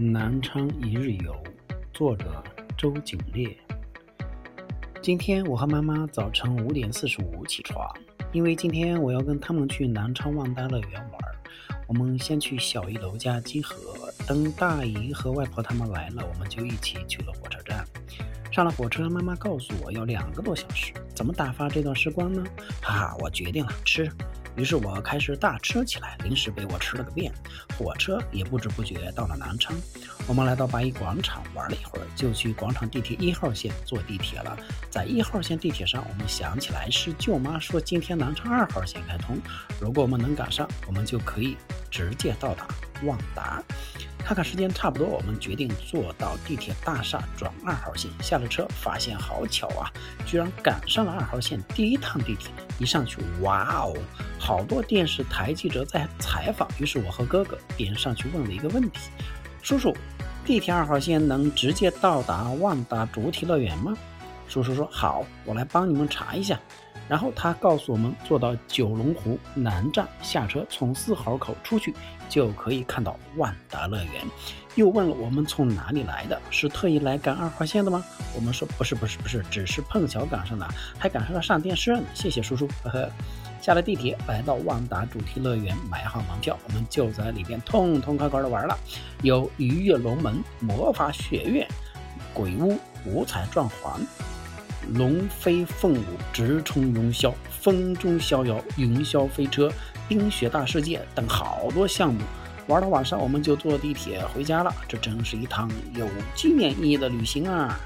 南昌一日游，作者周景烈。今天我和妈妈早晨五点四十五起床，因为今天我要跟他们去南昌万达乐园玩。我们先去小姨楼家集合，等大姨和外婆他们来了，我们就一起去了火车站。上了火车，妈妈告诉我要两个多小时，怎么打发这段时光呢？哈哈，我决定了，吃。于是我开始大吃起来，零食被我吃了个遍。火车也不知不觉到了南昌。我们来到八一广场玩了一会儿，就去广场地铁一号线坐地铁了。在一号线地铁上，我们想起来是舅妈说今天南昌二号线开通，如果我们能赶上，我们就可以直接到达万达。看看时间差不多，我们决定坐到地铁大厦转二号线。下了车，发现好巧啊，居然赶上了二号线第一趟地铁。一上去，哇哦，好多电视台记者在采访。于是我和哥哥便上去问了一个问题：“叔叔，地铁二号线能直接到达万达主题乐园吗？”叔叔说：“好，我来帮你们查一下。”然后他告诉我们，坐到九龙湖南站下车，从四号口出去就可以看到万达乐园。又问了我们从哪里来的，是特意来赶二号线的吗？我们说不是，不是，不是，只是碰巧赶上了，还赶上了上电视呢。谢谢叔叔，呵呵。下了地铁，来到万达主题乐园，买好门票，我们就在里边痛痛快快的玩了。有鱼跃龙门、魔法学院、鬼屋、五彩转环。龙飞凤舞，直冲云霄；风中逍遥，云霄飞车，冰雪大世界等好多项目。玩到晚上，我们就坐地铁回家了。这真是一趟有纪念意义的旅行啊！